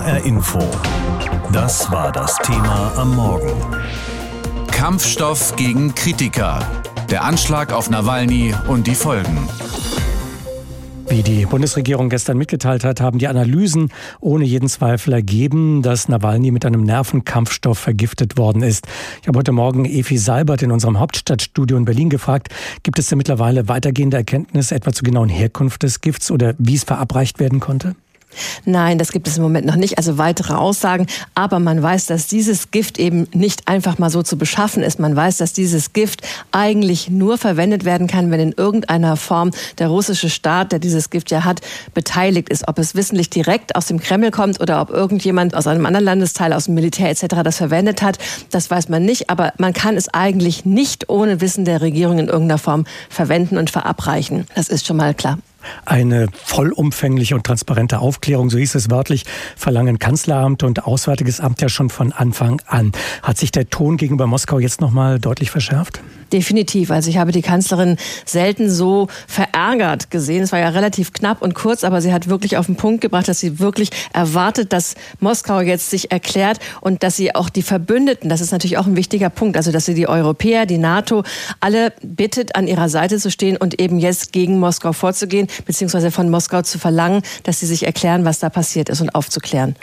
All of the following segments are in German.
HR Info. Das war das Thema am Morgen. Kampfstoff gegen Kritiker. Der Anschlag auf Nawalny und die Folgen. Wie die Bundesregierung gestern mitgeteilt hat, haben die Analysen ohne jeden Zweifel ergeben, dass Nawalny mit einem Nervenkampfstoff vergiftet worden ist. Ich habe heute Morgen Efi Seibert in unserem Hauptstadtstudio in Berlin gefragt, gibt es denn mittlerweile weitergehende Erkenntnisse etwa zur genauen Herkunft des Gifts oder wie es verabreicht werden konnte? Nein, das gibt es im Moment noch nicht, also weitere Aussagen. Aber man weiß, dass dieses Gift eben nicht einfach mal so zu beschaffen ist. Man weiß, dass dieses Gift eigentlich nur verwendet werden kann, wenn in irgendeiner Form der russische Staat, der dieses Gift ja hat, beteiligt ist. Ob es wissentlich direkt aus dem Kreml kommt oder ob irgendjemand aus einem anderen Landesteil, aus dem Militär etc. das verwendet hat, das weiß man nicht. Aber man kann es eigentlich nicht ohne Wissen der Regierung in irgendeiner Form verwenden und verabreichen. Das ist schon mal klar. Eine vollumfängliche und transparente Aufklärung, so hieß es wörtlich, verlangen Kanzleramt und Auswärtiges Amt ja schon von Anfang an. Hat sich der Ton gegenüber Moskau jetzt noch mal deutlich verschärft? Definitiv. Also ich habe die Kanzlerin selten so verärgert gesehen. Es war ja relativ knapp und kurz, aber sie hat wirklich auf den Punkt gebracht, dass sie wirklich erwartet, dass Moskau jetzt sich erklärt und dass sie auch die Verbündeten, das ist natürlich auch ein wichtiger Punkt, also dass sie die Europäer, die NATO, alle bittet, an ihrer Seite zu stehen und eben jetzt gegen Moskau vorzugehen beziehungsweise von Moskau zu verlangen, dass sie sich erklären, was da passiert ist und aufzuklären.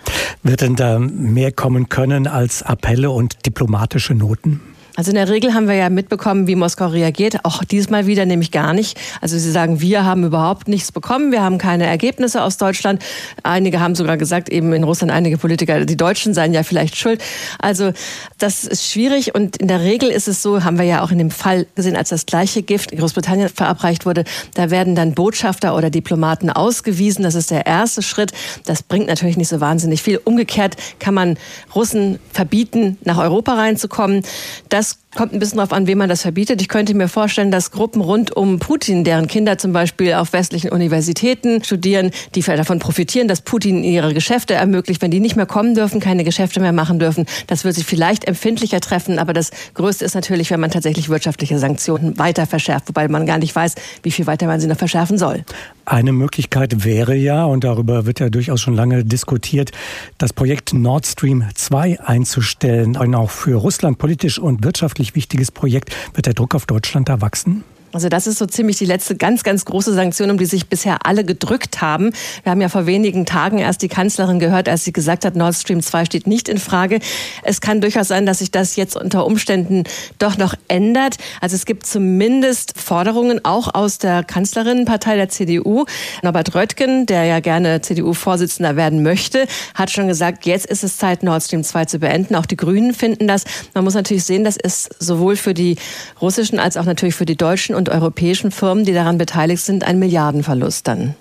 Wird denn da mehr kommen können als Appelle und diplomatische Noten? Also in der Regel haben wir ja mitbekommen, wie Moskau reagiert. Auch diesmal wieder nämlich gar nicht. Also sie sagen, wir haben überhaupt nichts bekommen. Wir haben keine Ergebnisse aus Deutschland. Einige haben sogar gesagt, eben in Russland einige Politiker, die Deutschen seien ja vielleicht schuld. Also das ist schwierig. Und in der Regel ist es so, haben wir ja auch in dem Fall gesehen, als das gleiche Gift in Großbritannien verabreicht wurde, da werden dann Botschafter oder Diplomaten ausgewiesen. Das ist der erste Schritt. Das bringt natürlich nicht so wahnsinnig viel. Umgekehrt kann man Russen verbieten, nach Europa reinzukommen. Das das kommt ein bisschen darauf an, wem man das verbietet. Ich könnte mir vorstellen, dass Gruppen rund um Putin, deren Kinder zum Beispiel auf westlichen Universitäten studieren, die davon profitieren, dass Putin ihre Geschäfte ermöglicht, wenn die nicht mehr kommen dürfen, keine Geschäfte mehr machen dürfen. Das wird sich vielleicht empfindlicher treffen, aber das Größte ist natürlich, wenn man tatsächlich wirtschaftliche Sanktionen weiter verschärft, wobei man gar nicht weiß, wie viel weiter man sie noch verschärfen soll. Eine Möglichkeit wäre ja, und darüber wird ja durchaus schon lange diskutiert, das Projekt Nord Stream 2 einzustellen. Ein auch für Russland politisch und wirtschaftlich wichtiges Projekt. Wird der Druck auf Deutschland da wachsen? Also das ist so ziemlich die letzte ganz, ganz große Sanktion, um die sich bisher alle gedrückt haben. Wir haben ja vor wenigen Tagen erst die Kanzlerin gehört, als sie gesagt hat, Nord Stream 2 steht nicht in Frage. Es kann durchaus sein, dass sich das jetzt unter Umständen doch noch ändert. Also es gibt zumindest Forderungen auch aus der Kanzlerinnenpartei der CDU. Norbert Röttgen, der ja gerne CDU-Vorsitzender werden möchte, hat schon gesagt, jetzt ist es Zeit, Nord Stream 2 zu beenden. Auch die Grünen finden das. Man muss natürlich sehen, das ist sowohl für die russischen als auch natürlich für die deutschen und europäischen Firmen, die daran beteiligt sind, ein Milliardenverlust dann.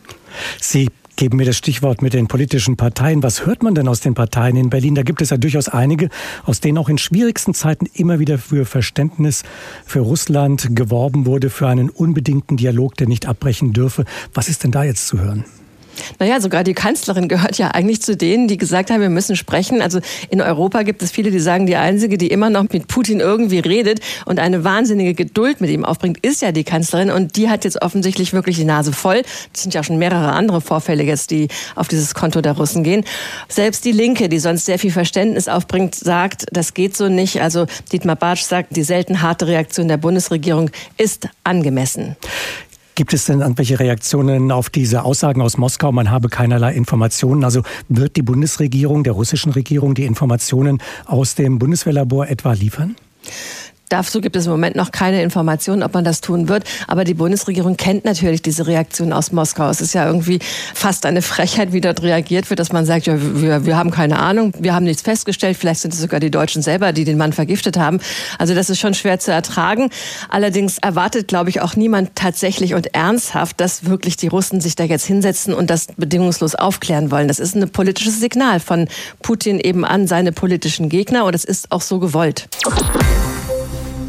Sie geben mir das Stichwort mit den politischen Parteien. Was hört man denn aus den Parteien in Berlin? Da gibt es ja durchaus einige, aus denen auch in schwierigsten Zeiten immer wieder für Verständnis für Russland geworben wurde, für einen unbedingten Dialog, der nicht abbrechen dürfe. Was ist denn da jetzt zu hören? Naja, sogar die Kanzlerin gehört ja eigentlich zu denen, die gesagt haben, wir müssen sprechen. Also in Europa gibt es viele, die sagen, die Einzige, die immer noch mit Putin irgendwie redet und eine wahnsinnige Geduld mit ihm aufbringt, ist ja die Kanzlerin. Und die hat jetzt offensichtlich wirklich die Nase voll. Es sind ja schon mehrere andere Vorfälle jetzt, die auf dieses Konto der Russen gehen. Selbst die Linke, die sonst sehr viel Verständnis aufbringt, sagt, das geht so nicht. Also Dietmar Bartsch sagt, die selten harte Reaktion der Bundesregierung ist angemessen. Gibt es denn irgendwelche Reaktionen auf diese Aussagen aus Moskau? Man habe keinerlei Informationen. Also wird die Bundesregierung, der russischen Regierung, die Informationen aus dem Bundeswehrlabor etwa liefern? Dazu gibt es im Moment noch keine Informationen, ob man das tun wird. Aber die Bundesregierung kennt natürlich diese Reaktion aus Moskau. Es ist ja irgendwie fast eine Frechheit, wie dort reagiert wird, dass man sagt, ja, wir, wir haben keine Ahnung, wir haben nichts festgestellt. Vielleicht sind es sogar die Deutschen selber, die den Mann vergiftet haben. Also das ist schon schwer zu ertragen. Allerdings erwartet, glaube ich, auch niemand tatsächlich und ernsthaft, dass wirklich die Russen sich da jetzt hinsetzen und das bedingungslos aufklären wollen. Das ist ein politisches Signal von Putin eben an seine politischen Gegner und es ist auch so gewollt.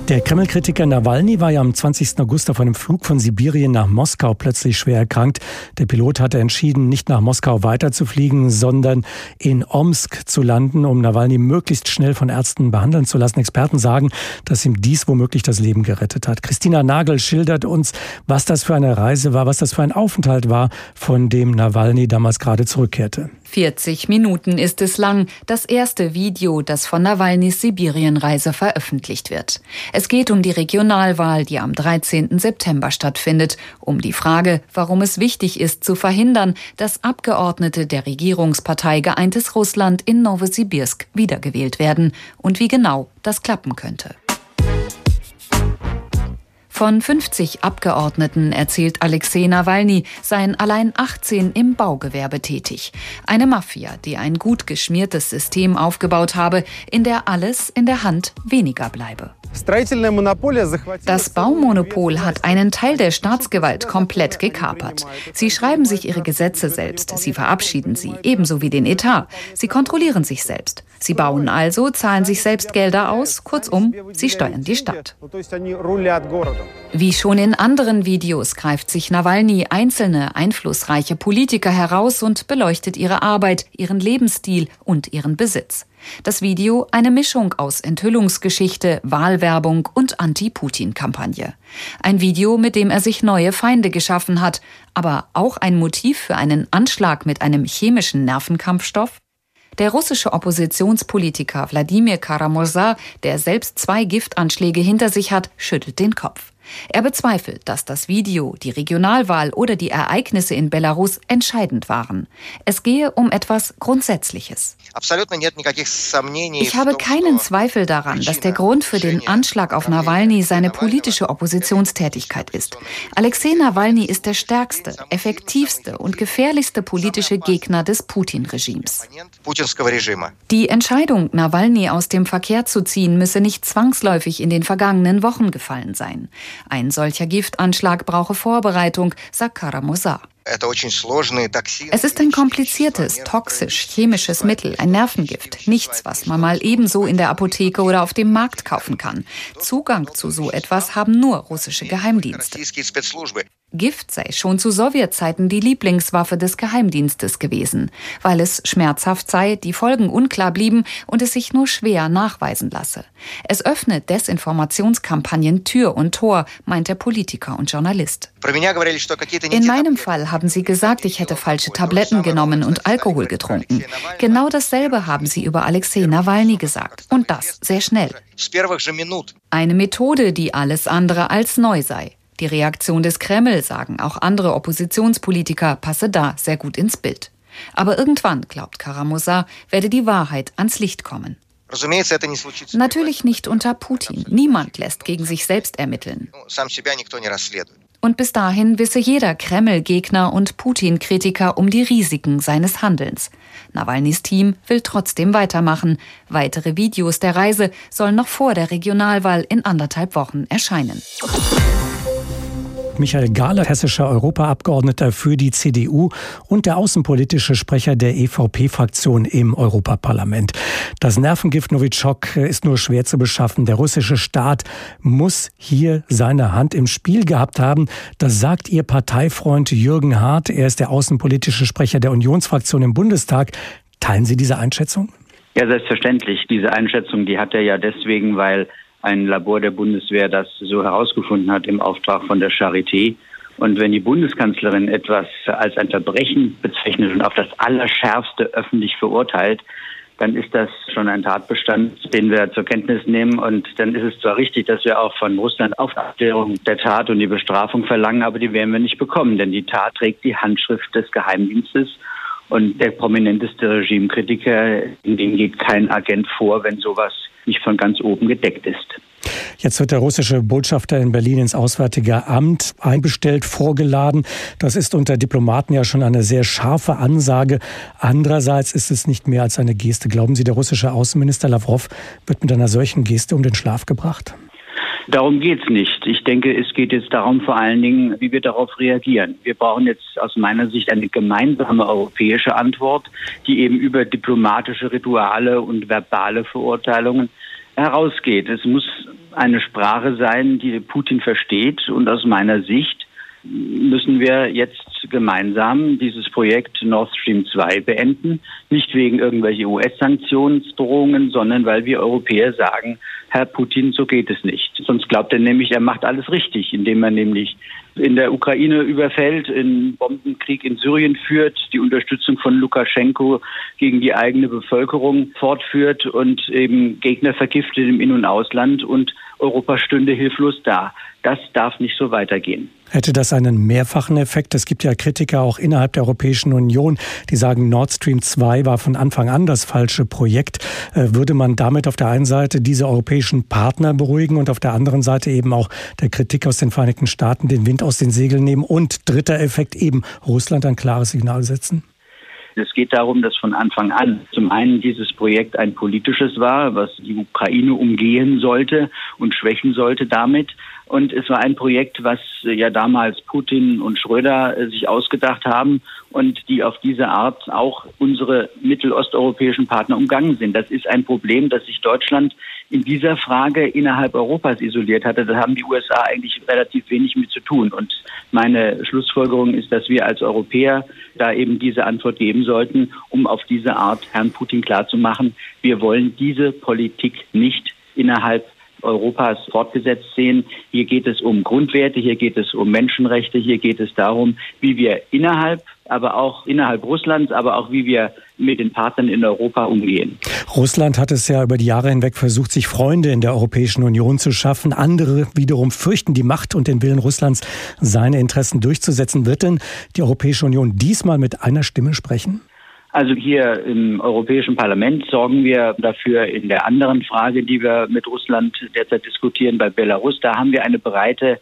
Der Kreml-Kritiker Nawalny war ja am 20. August auf einem Flug von Sibirien nach Moskau plötzlich schwer erkrankt. Der Pilot hatte entschieden, nicht nach Moskau weiterzufliegen, sondern in Omsk zu landen, um Nawalny möglichst schnell von Ärzten behandeln zu lassen. Experten sagen, dass ihm dies womöglich das Leben gerettet hat. Christina Nagel schildert uns, was das für eine Reise war, was das für ein Aufenthalt war, von dem Nawalny damals gerade zurückkehrte. 40 Minuten ist es lang, das erste Video, das von Nawalnys Sibirienreise veröffentlicht wird. Es geht um die Regionalwahl, die am 13. September stattfindet, um die Frage, warum es wichtig ist zu verhindern, dass Abgeordnete der Regierungspartei Geeintes Russland in Novosibirsk wiedergewählt werden und wie genau das klappen könnte. Von 50 Abgeordneten erzählt Alexei Nawalny, seien allein 18 im Baugewerbe tätig. Eine Mafia, die ein gut geschmiertes System aufgebaut habe, in der alles in der Hand weniger bleibe. Das Baumonopol hat einen Teil der Staatsgewalt komplett gekapert. Sie schreiben sich ihre Gesetze selbst, sie verabschieden sie, ebenso wie den Etat. Sie kontrollieren sich selbst. Sie bauen also, zahlen sich selbst Gelder aus, kurzum, sie steuern die Stadt. Wie schon in anderen Videos greift sich Nawalny einzelne einflussreiche Politiker heraus und beleuchtet ihre Arbeit, ihren Lebensstil und ihren Besitz. Das Video eine Mischung aus Enthüllungsgeschichte, Wahlwerbung und Anti-Putin-Kampagne. Ein Video, mit dem er sich neue Feinde geschaffen hat, aber auch ein Motiv für einen Anschlag mit einem chemischen Nervenkampfstoff? Der russische Oppositionspolitiker Wladimir Karamursa, der selbst zwei Giftanschläge hinter sich hat, schüttelt den Kopf. Er bezweifelt, dass das Video, die Regionalwahl oder die Ereignisse in Belarus entscheidend waren. Es gehe um etwas Grundsätzliches. Ich habe keinen Zweifel daran, dass der Grund für den Anschlag auf Nawalny seine politische Oppositionstätigkeit ist. Alexei Nawalny ist der stärkste, effektivste und gefährlichste politische Gegner des Putin-Regimes. Die Entscheidung, Nawalny aus dem Verkehr zu ziehen, müsse nicht zwangsläufig in den vergangenen Wochen gefallen sein. Ein solcher Giftanschlag brauche Vorbereitung, sagt Karamosa. Es ist ein kompliziertes, toxisch-chemisches Mittel, ein Nervengift. Nichts, was man mal ebenso in der Apotheke oder auf dem Markt kaufen kann. Zugang zu so etwas haben nur russische Geheimdienste. Gift sei schon zu Sowjetzeiten die Lieblingswaffe des Geheimdienstes gewesen, weil es schmerzhaft sei, die Folgen unklar blieben und es sich nur schwer nachweisen lasse. Es öffne Desinformationskampagnen Tür und Tor, meint der Politiker und Journalist. In meinem Fall haben sie gesagt, ich hätte falsche Tabletten genommen und Alkohol getrunken. Genau dasselbe haben sie über Alexei Nawalny gesagt. Und das sehr schnell. Eine Methode, die alles andere als neu sei. Die Reaktion des Kreml, sagen auch andere Oppositionspolitiker, passe da sehr gut ins Bild. Aber irgendwann, glaubt Karamosa, werde die Wahrheit ans Licht kommen. Natürlich nicht unter Putin. Niemand lässt gegen sich selbst ermitteln. Und bis dahin wisse jeder Kreml-Gegner und Putin-Kritiker um die Risiken seines Handelns. Nawalnys Team will trotzdem weitermachen. Weitere Videos der Reise sollen noch vor der Regionalwahl in anderthalb Wochen erscheinen. Michael Gahler, hessischer Europaabgeordneter für die CDU und der außenpolitische Sprecher der EVP-Fraktion im Europaparlament. Das Nervengift Novichok ist nur schwer zu beschaffen. Der russische Staat muss hier seine Hand im Spiel gehabt haben. Das sagt Ihr Parteifreund Jürgen Hart. Er ist der außenpolitische Sprecher der Unionsfraktion im Bundestag. Teilen Sie diese Einschätzung? Ja, selbstverständlich. Diese Einschätzung, die hat er ja deswegen, weil ein Labor der Bundeswehr das so herausgefunden hat im Auftrag von der Charité. Und wenn die Bundeskanzlerin etwas als ein Verbrechen bezeichnet und auf das Allerschärfste öffentlich verurteilt, dann ist das schon ein Tatbestand, den wir zur Kenntnis nehmen. Und dann ist es zwar richtig, dass wir auch von Russland Aufklärung der Tat und die Bestrafung verlangen, aber die werden wir nicht bekommen, denn die Tat trägt die Handschrift des Geheimdienstes. Und der prominenteste Regimekritiker, in dem geht kein Agent vor, wenn sowas nicht von ganz oben gedeckt ist. Jetzt wird der russische Botschafter in Berlin ins Auswärtige Amt einbestellt, vorgeladen. Das ist unter Diplomaten ja schon eine sehr scharfe Ansage. Andererseits ist es nicht mehr als eine Geste. Glauben Sie, der russische Außenminister Lavrov wird mit einer solchen Geste um den Schlaf gebracht? Darum geht es nicht. Ich denke, es geht jetzt darum vor allen Dingen, wie wir darauf reagieren. Wir brauchen jetzt aus meiner Sicht eine gemeinsame europäische Antwort, die eben über diplomatische Rituale und verbale Verurteilungen herausgeht. Es muss eine Sprache sein, die Putin versteht. Und aus meiner Sicht müssen wir jetzt gemeinsam dieses Projekt Nord Stream 2 beenden. Nicht wegen irgendwelcher US-Sanktionsdrohungen, sondern weil wir Europäer sagen, Herr Putin, so geht es nicht. Sonst glaubt er nämlich, er macht alles richtig, indem er nämlich in der Ukraine überfällt, einen Bombenkrieg in Syrien führt, die Unterstützung von Lukaschenko gegen die eigene Bevölkerung fortführt und eben Gegner vergiftet im In- und Ausland und Europa stünde hilflos da. Das darf nicht so weitergehen. Hätte das einen mehrfachen Effekt? Es gibt ja Kritiker auch innerhalb der Europäischen Union, die sagen, Nord Stream 2 war von Anfang an das falsche Projekt. Äh, würde man damit auf der einen Seite diese europäischen Partner beruhigen und auf der anderen Seite eben auch der Kritik aus den Vereinigten Staaten den Wind aus den Segeln nehmen und dritter Effekt eben Russland ein klares Signal setzen? Es geht darum, dass von Anfang an zum einen dieses Projekt ein politisches war, was die Ukraine umgehen sollte und schwächen sollte damit. Und es war ein Projekt, was äh, ja damals Putin und Schröder äh, sich ausgedacht haben und die auf diese Art auch unsere mittelosteuropäischen Partner umgangen sind. Das ist ein Problem, dass sich Deutschland in dieser Frage innerhalb Europas isoliert hatte. Da haben die USA eigentlich relativ wenig mit zu tun. Und meine Schlussfolgerung ist, dass wir als Europäer da eben diese Antwort geben sollten, um auf diese Art Herrn Putin klarzumachen, wir wollen diese Politik nicht innerhalb Europas fortgesetzt sehen. Hier geht es um Grundwerte, hier geht es um Menschenrechte, hier geht es darum, wie wir innerhalb, aber auch innerhalb Russlands, aber auch wie wir mit den Partnern in Europa umgehen. Russland hat es ja über die Jahre hinweg versucht, sich Freunde in der Europäischen Union zu schaffen. Andere wiederum fürchten die Macht und den Willen Russlands, seine Interessen durchzusetzen. Wird denn die Europäische Union diesmal mit einer Stimme sprechen? Also hier im Europäischen Parlament sorgen wir dafür in der anderen Frage, die wir mit Russland derzeit diskutieren, bei Belarus. Da haben wir eine breite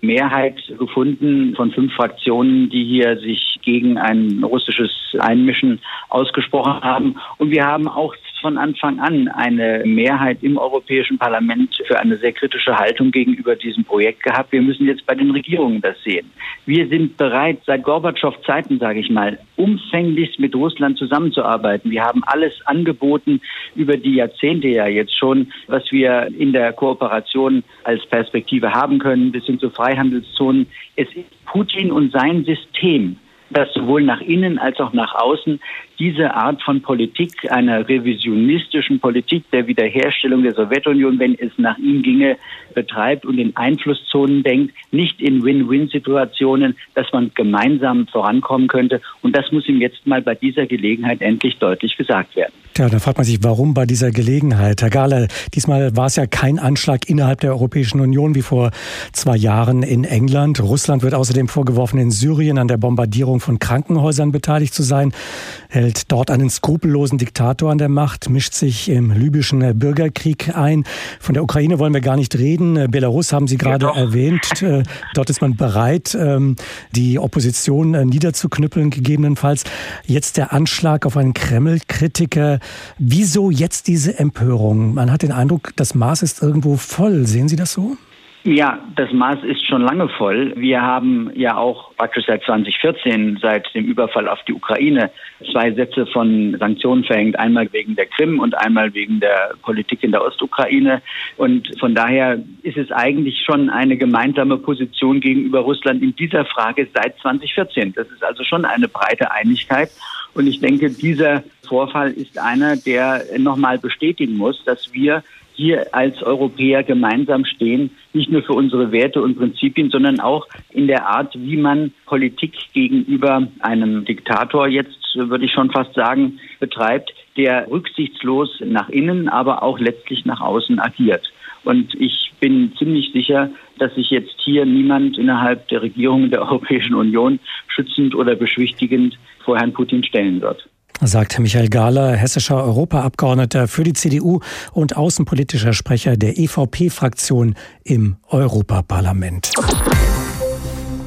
Mehrheit gefunden von fünf Fraktionen, die hier sich gegen ein russisches Einmischen ausgesprochen haben. Und wir haben auch von Anfang an eine Mehrheit im Europäischen Parlament für eine sehr kritische Haltung gegenüber diesem Projekt gehabt. Wir müssen jetzt bei den Regierungen das sehen. Wir sind bereit, seit Gorbatschow Zeiten, sage ich mal, umfänglichst mit Russland zusammenzuarbeiten. Wir haben alles angeboten über die Jahrzehnte ja jetzt schon, was wir in der Kooperation als Perspektive haben können, bis hin zu Freihandelszonen. Es ist Putin und sein System, das sowohl nach innen als auch nach außen diese Art von Politik, einer revisionistischen Politik der Wiederherstellung der Sowjetunion, wenn es nach ihm ginge, betreibt und in Einflusszonen denkt, nicht in Win-Win-Situationen, dass man gemeinsam vorankommen könnte. Und das muss ihm jetzt mal bei dieser Gelegenheit endlich deutlich gesagt werden. Ja, da fragt man sich, warum bei dieser Gelegenheit? Herr Gahler, diesmal war es ja kein Anschlag innerhalb der Europäischen Union wie vor zwei Jahren in England. Russland wird außerdem vorgeworfen, in Syrien an der Bombardierung von Krankenhäusern beteiligt zu sein, hält dort einen skrupellosen Diktator an der Macht, mischt sich im libyschen Bürgerkrieg ein. Von der Ukraine wollen wir gar nicht reden. Belarus haben Sie gerade ja, erwähnt. Äh, dort ist man bereit, ähm, die Opposition äh, niederzuknüppeln, gegebenenfalls. Jetzt der Anschlag auf einen Kreml-Kritiker. Wieso jetzt diese Empörung? Man hat den Eindruck, das Maß ist irgendwo voll. Sehen Sie das so? Ja, das Maß ist schon lange voll. Wir haben ja auch praktisch seit 2014, seit dem Überfall auf die Ukraine, zwei Sätze von Sanktionen verhängt. Einmal wegen der Krim und einmal wegen der Politik in der Ostukraine. Und von daher ist es eigentlich schon eine gemeinsame Position gegenüber Russland in dieser Frage seit 2014. Das ist also schon eine breite Einigkeit. Und ich denke, dieser Vorfall ist einer, der nochmal bestätigen muss, dass wir hier als Europäer gemeinsam stehen, nicht nur für unsere Werte und Prinzipien, sondern auch in der Art, wie man Politik gegenüber einem Diktator jetzt, würde ich schon fast sagen, betreibt, der rücksichtslos nach innen, aber auch letztlich nach außen agiert. Und ich bin ziemlich sicher, dass sich jetzt hier niemand innerhalb der Regierung der Europäischen Union schützend oder beschwichtigend vor Herrn Putin stellen wird sagt Michael Gahler, hessischer Europaabgeordneter für die CDU und außenpolitischer Sprecher der EVP-Fraktion im Europaparlament.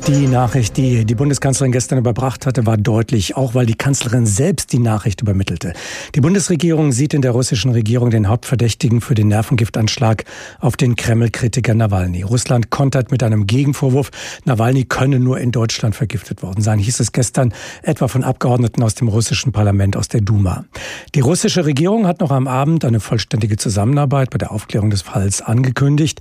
Die Nachricht, die die Bundeskanzlerin gestern überbracht hatte, war deutlich, auch weil die Kanzlerin selbst die Nachricht übermittelte. Die Bundesregierung sieht in der russischen Regierung den Hauptverdächtigen für den Nervengiftanschlag auf den Kreml-Kritiker Nawalny. Russland kontert mit einem Gegenvorwurf, Nawalny könne nur in Deutschland vergiftet worden sein, hieß es gestern etwa von Abgeordneten aus dem russischen Parlament, aus der Duma. Die russische Regierung hat noch am Abend eine vollständige Zusammenarbeit bei der Aufklärung des Falls angekündigt.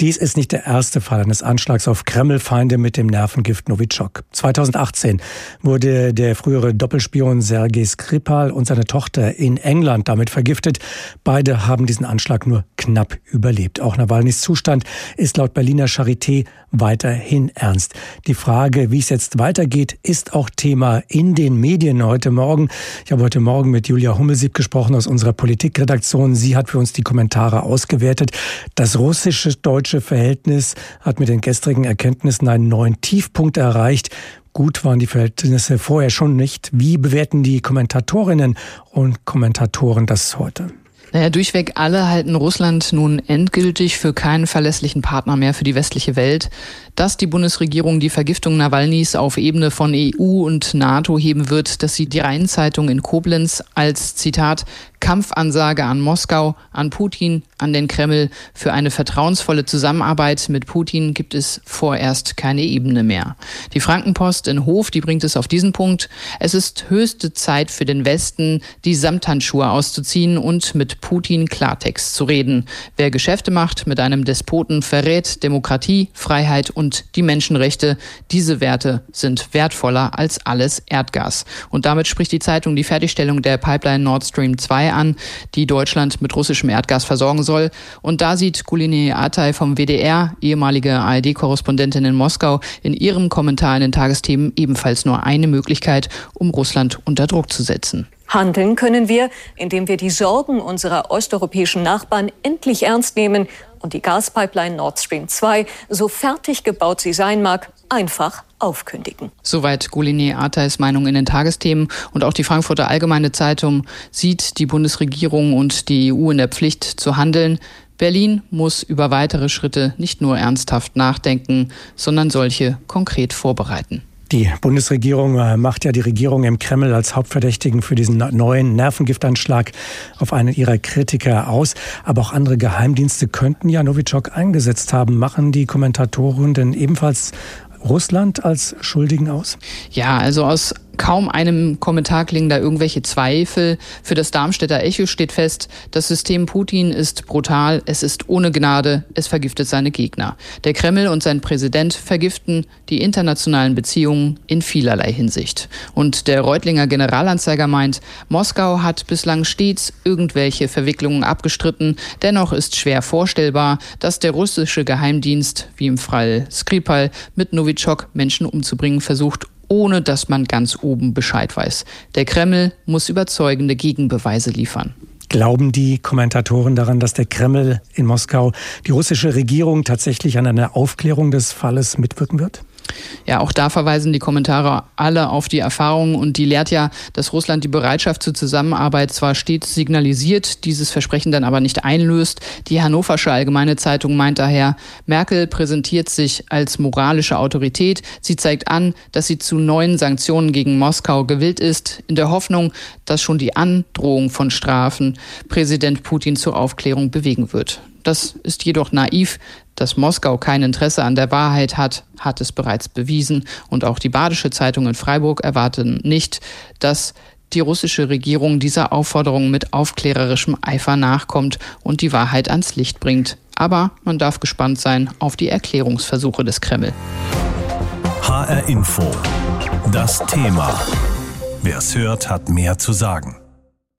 Dies ist nicht der erste Fall eines Anschlags auf Kreml-Feinde mit dem Nervengift Novichok. 2018 wurde der frühere Doppelspion Sergei Skripal und seine Tochter in England damit vergiftet. Beide haben diesen Anschlag nur knapp überlebt. Auch Nawalnys Zustand ist laut Berliner Charité weiterhin ernst. Die Frage, wie es jetzt weitergeht, ist auch Thema in den Medien heute Morgen. Ich habe heute Morgen mit Julia Hummelsieb gesprochen aus unserer Politikredaktion. Sie hat für uns die Kommentare ausgewertet. Das russisch-deutsche Verhältnis hat mit den gestrigen Erkenntnissen einen neuen Tiefpunkt erreicht. Gut waren die Verhältnisse vorher schon nicht. Wie bewerten die Kommentatorinnen und Kommentatoren das heute? Naja, durchweg alle halten Russland nun endgültig für keinen verlässlichen Partner mehr für die westliche Welt. Dass die Bundesregierung die Vergiftung Nawalnys auf Ebene von EU und NATO heben wird, das sieht die Rheinzeitung in Koblenz als Zitat Kampfansage an Moskau, an Putin, an den Kreml. Für eine vertrauensvolle Zusammenarbeit mit Putin gibt es vorerst keine Ebene mehr. Die Frankenpost in Hof, die bringt es auf diesen Punkt. Es ist höchste Zeit für den Westen, die Samthandschuhe auszuziehen und mit Putin Klartext zu reden. Wer Geschäfte macht mit einem Despoten, verrät Demokratie, Freiheit und die Menschenrechte. Diese Werte sind wertvoller als alles Erdgas. Und damit spricht die Zeitung die Fertigstellung der Pipeline Nord Stream 2 an, die Deutschland mit russischem Erdgas versorgen soll. Und da sieht Kuline Atay vom WDR, ehemalige ARD-Korrespondentin in Moskau, in ihrem Kommentar in den Tagesthemen ebenfalls nur eine Möglichkeit, um Russland unter Druck zu setzen. Handeln können wir, indem wir die Sorgen unserer osteuropäischen Nachbarn endlich ernst nehmen und die Gaspipeline Nord Stream 2, so fertig gebaut sie sein mag, einfach aufkündigen. Soweit Guline Atays Meinung in den Tagesthemen und auch die Frankfurter Allgemeine Zeitung sieht die Bundesregierung und die EU in der Pflicht zu handeln. Berlin muss über weitere Schritte nicht nur ernsthaft nachdenken, sondern solche konkret vorbereiten. Die Bundesregierung äh, macht ja die Regierung im Kreml als Hauptverdächtigen für diesen neuen Nervengiftanschlag auf einen ihrer Kritiker aus. Aber auch andere Geheimdienste könnten ja Novichok eingesetzt haben. Machen die Kommentatoren denn ebenfalls Russland als Schuldigen aus? Ja, also aus kaum einem Kommentar klingen da irgendwelche Zweifel. Für das Darmstädter Echo steht fest, das System Putin ist brutal, es ist ohne Gnade, es vergiftet seine Gegner. Der Kreml und sein Präsident vergiften die internationalen Beziehungen in vielerlei Hinsicht. Und der Reutlinger Generalanzeiger meint, Moskau hat bislang stets irgendwelche Verwicklungen abgestritten. Dennoch ist schwer vorstellbar, dass der russische Geheimdienst, wie im Fall Skripal, mit Novichok Menschen umzubringen versucht ohne dass man ganz oben Bescheid weiß. Der Kreml muss überzeugende Gegenbeweise liefern. Glauben die Kommentatoren daran, dass der Kreml in Moskau die russische Regierung tatsächlich an einer Aufklärung des Falles mitwirken wird? Ja, auch da verweisen die Kommentare alle auf die Erfahrung und die lehrt ja, dass Russland die Bereitschaft zur Zusammenarbeit zwar stets signalisiert, dieses Versprechen dann aber nicht einlöst. Die Hannoversche Allgemeine Zeitung meint daher, Merkel präsentiert sich als moralische Autorität. Sie zeigt an, dass sie zu neuen Sanktionen gegen Moskau gewillt ist, in der Hoffnung, dass schon die Androhung von Strafen Präsident Putin zur Aufklärung bewegen wird. Das ist jedoch naiv. Dass Moskau kein Interesse an der Wahrheit hat, hat es bereits bewiesen. Und auch die Badische Zeitung in Freiburg erwarten nicht, dass die russische Regierung dieser Aufforderung mit aufklärerischem Eifer nachkommt und die Wahrheit ans Licht bringt. Aber man darf gespannt sein auf die Erklärungsversuche des Kreml. HR Info. Das Thema. Wer es hört, hat mehr zu sagen.